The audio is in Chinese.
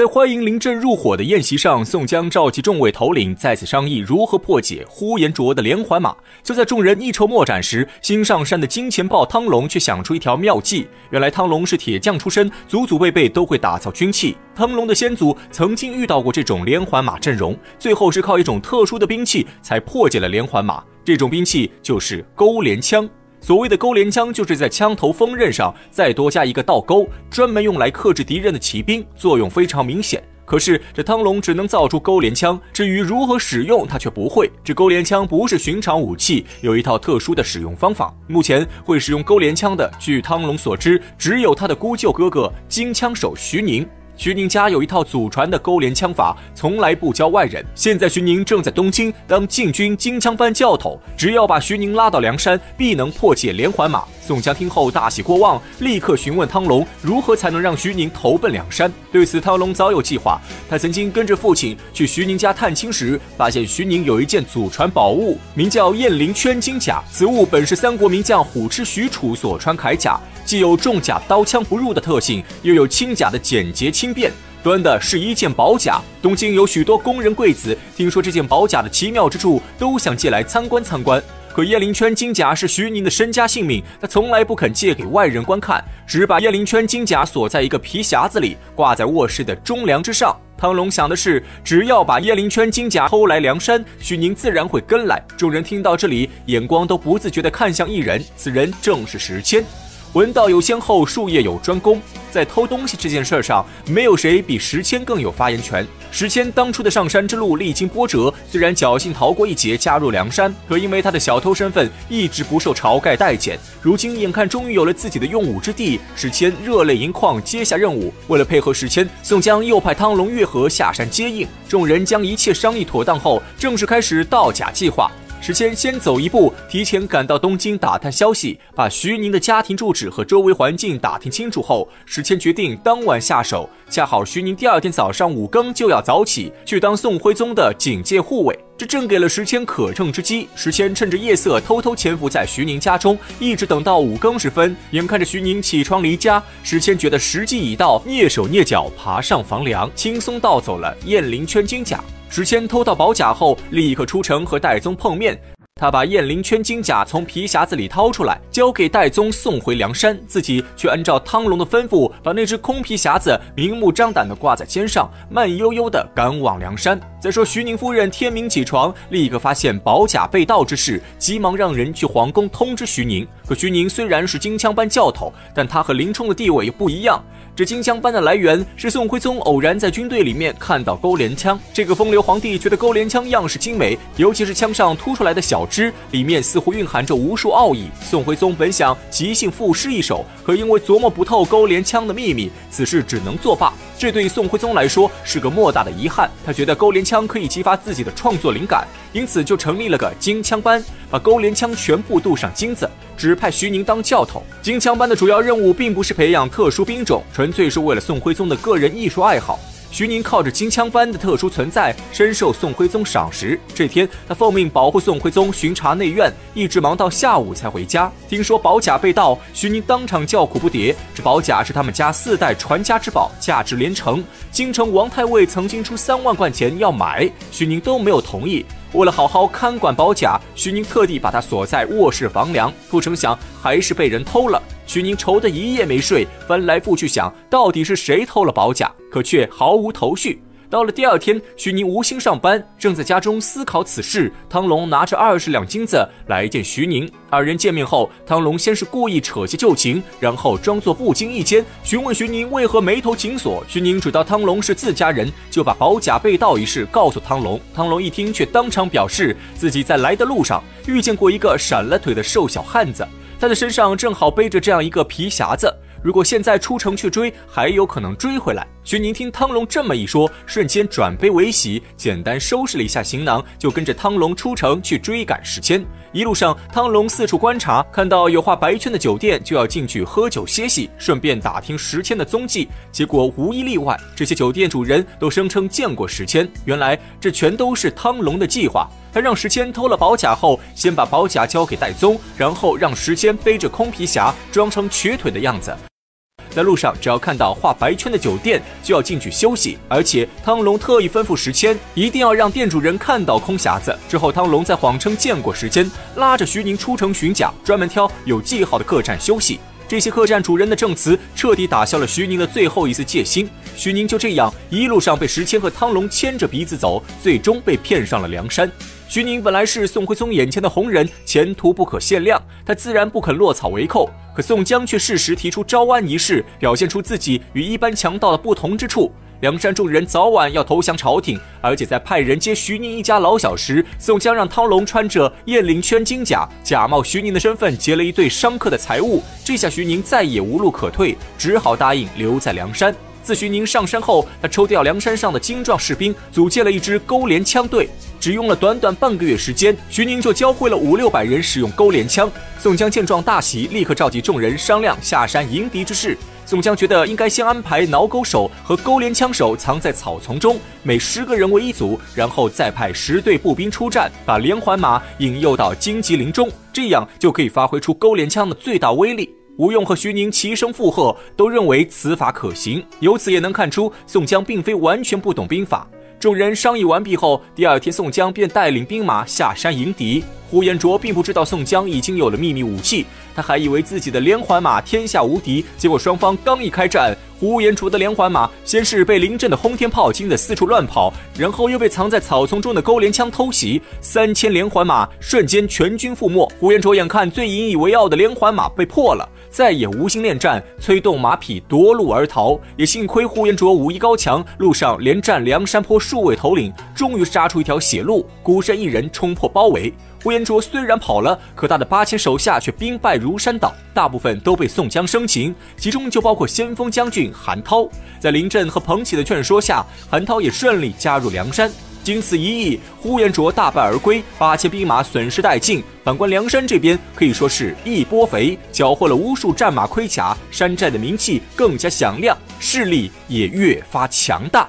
在欢迎临阵入伙的宴席上，宋江召集众位头领，再次商议如何破解呼延灼的连环马。就在众人一筹莫展时，新上山的金钱豹汤龙却想出一条妙计。原来汤龙是铁匠出身，祖祖辈辈都会打造军器。汤龙的先祖曾经遇到过这种连环马阵容，最后是靠一种特殊的兵器才破解了连环马。这种兵器就是钩镰枪。所谓的钩镰枪，就是在枪头锋刃上再多加一个倒钩，专门用来克制敌人的骑兵，作用非常明显。可是这汤龙只能造出钩镰枪，至于如何使用，他却不会。这钩镰枪不是寻常武器，有一套特殊的使用方法。目前会使用钩镰枪的，据汤龙所知，只有他的姑舅哥哥金枪手徐宁。徐宁家有一套祖传的勾连枪法，从来不教外人。现在徐宁正在东京当禁军金枪班教头，只要把徐宁拉到梁山，必能破解连环马。宋江听后大喜过望，立刻询问汤龙如何才能让徐宁投奔梁山。对此，汤龙早有计划。他曾经跟着父亲去徐宁家探亲时，发现徐宁有一件祖传宝物，名叫雁翎圈金甲。此物本是三国名将虎痴许褚所穿铠甲，既有重甲刀枪不入的特性，又有轻甲的简洁轻便，端的是一件宝甲。东京有许多宫人贵子，听说这件宝甲的奇妙之处，都想借来参观参观。可叶灵圈金甲是徐宁的身家性命，他从来不肯借给外人观看，只把叶灵圈金甲锁在一个皮匣子里，挂在卧室的中梁之上。汤龙想的是，只要把叶灵圈金甲偷来梁山，徐宁自然会跟来。众人听到这里，眼光都不自觉地看向一人，此人正是时迁。文道有先后，术业有专攻。在偷东西这件事上，没有谁比石谦更有发言权。石谦当初的上山之路历经波折，虽然侥幸逃过一劫，加入梁山，可因为他的小偷身份一直不受晁盖待见。如今眼看终于有了自己的用武之地，石谦热泪盈眶，接下任务。为了配合石谦，宋江又派汤龙、月河下山接应。众人将一切商议妥当后，正式开始盗假计划。石谦先走一步，提前赶到东京打探消息，把徐宁的家庭住址和周围环境打听清楚后，石谦决定当晚下手。恰好徐宁第二天早上五更就要早起去当宋徽宗的警戒护卫，这正给了时迁可乘之机。时迁趁着夜色偷偷潜伏在徐宁家中，一直等到五更时分，眼看着徐宁起床离家，时迁觉得时机已到，蹑手蹑脚爬上房梁，轻松盗走了燕翎圈金甲。时迁偷到宝甲后，立刻出城和戴宗碰面。他把燕翎圈金甲从皮匣子里掏出来，交给戴宗送回梁山，自己却按照汤龙的吩咐，把那只空皮匣子明目张胆地挂在肩上，慢悠悠地赶往梁山。再说徐宁夫人天明起床，立刻发现宝甲被盗之事，急忙让人去皇宫通知徐宁。可徐宁虽然是金枪班教头，但他和林冲的地位不一样。这金枪班的来源是宋徽宗偶然在军队里面看到钩镰枪，这个风流皇帝觉得钩镰枪样式精美，尤其是枪上凸出来的小枝，里面似乎蕴含着无数奥义。宋徽宗本想即兴赋诗一首，可因为琢磨不透钩镰枪的秘密，此事只能作罢。这对宋徽宗来说是个莫大的遗憾，他觉得钩镰枪可以激发自己的创作灵感，因此就成立了个金枪班，把钩镰枪全部镀上金子，指派徐宁当教头。金枪班的主要任务并不是培养特殊兵种，纯粹是为了宋徽宗的个人艺术爱好。徐宁靠着金枪班的特殊存在，深受宋徽宗赏识。这天，他奉命保护宋徽宗巡查内院，一直忙到下午才回家。听说宝甲被盗，徐宁当场叫苦不迭。这宝甲是他们家四代传家之宝，价值连城。京城王太尉曾经出三万贯钱要买，徐宁都没有同意。为了好好看管宝甲，徐宁特地把它锁在卧室房梁，不成想还是被人偷了。徐宁愁得一夜没睡，翻来覆去想到底是谁偷了宝甲，可却毫无头绪。到了第二天，徐宁无心上班，正在家中思考此事。汤龙拿着二十两金子来见徐宁。二人见面后，汤龙先是故意扯些旧情，然后装作不经意间询问徐宁为何眉头紧锁。徐宁知道汤龙是自家人，就把宝甲被盗一事告诉汤龙。汤龙一听，却当场表示自己在来的路上遇见过一个闪了腿的瘦小汉子。他的身上正好背着这样一个皮匣子，如果现在出城去追，还有可能追回来。徐宁听汤龙这么一说，瞬间转悲为喜，简单收拾了一下行囊，就跟着汤龙出城去追赶石谦。一路上，汤龙四处观察，看到有画白圈的酒店，就要进去喝酒歇息，顺便打听石谦的踪迹。结果无一例外，这些酒店主人都声称见过石谦。原来这全都是汤龙的计划。他让石谦偷了宝甲后，先把宝甲交给戴宗，然后让石谦背着空皮匣，装成瘸腿的样子。在路上只要看到画白圈的酒店，就要进去休息。而且汤龙特意吩咐石谦，一定要让店主人看到空匣子。之后，汤龙再谎称见过时间，拉着徐宁出城寻假，专门挑有记号的客栈休息。这些客栈主人的证词彻底打消了徐宁的最后一丝戒心。徐宁就这样一路上被石谦和汤龙牵着鼻子走，最终被骗上了梁山。徐宁本来是宋徽宗眼前的红人，前途不可限量，他自然不肯落草为寇。可宋江却适时提出招安一事，表现出自己与一般强盗的不同之处。梁山众人早晚要投降朝廷，而且在派人接徐宁一家老小时，宋江让汤龙穿着雁翎圈金甲，假冒徐宁的身份劫了一对商客的财物。这下徐宁再也无路可退，只好答应留在梁山。自徐宁上山后，他抽调梁山上的精壮士兵，组建了一支勾连枪队。只用了短短半个月时间，徐宁就教会了五六百人使用勾连枪。宋江见状大喜，立刻召集众人商量下山迎敌之事。宋江觉得应该先安排挠钩手和勾连枪手藏在草丛中，每十个人为一组，然后再派十队步兵出战，把连环马引诱到荆棘林中，这样就可以发挥出勾连枪的最大威力。吴用和徐宁齐声附和，都认为此法可行。由此也能看出，宋江并非完全不懂兵法。众人商议完毕后，第二天宋江便带领兵马下山迎敌。呼延灼并不知道宋江已经有了秘密武器，他还以为自己的连环马天下无敌。结果双方刚一开战，呼延灼的连环马先是被临阵的轰天炮惊得四处乱跑，然后又被藏在草丛中的勾连枪偷袭，三千连环马瞬间全军覆没。呼延灼眼看最引以为傲的连环马被破了，再也无心恋战，催动马匹夺路而逃。也幸亏呼延灼武艺高强，路上连战梁山坡数位头领，终于杀出一条血路，孤身一人冲破包围。呼延灼虽然跑了，可他的八千手下却兵败如山倒，大部分都被宋江生擒，其中就包括先锋将军韩涛。在林震和彭玘的劝说下，韩涛也顺利加入梁山。经此一役，呼延灼大败而归，八千兵马损失殆尽。反观梁山这边，可以说是一波肥，缴获了无数战马盔甲，山寨的名气更加响亮，势力也越发强大。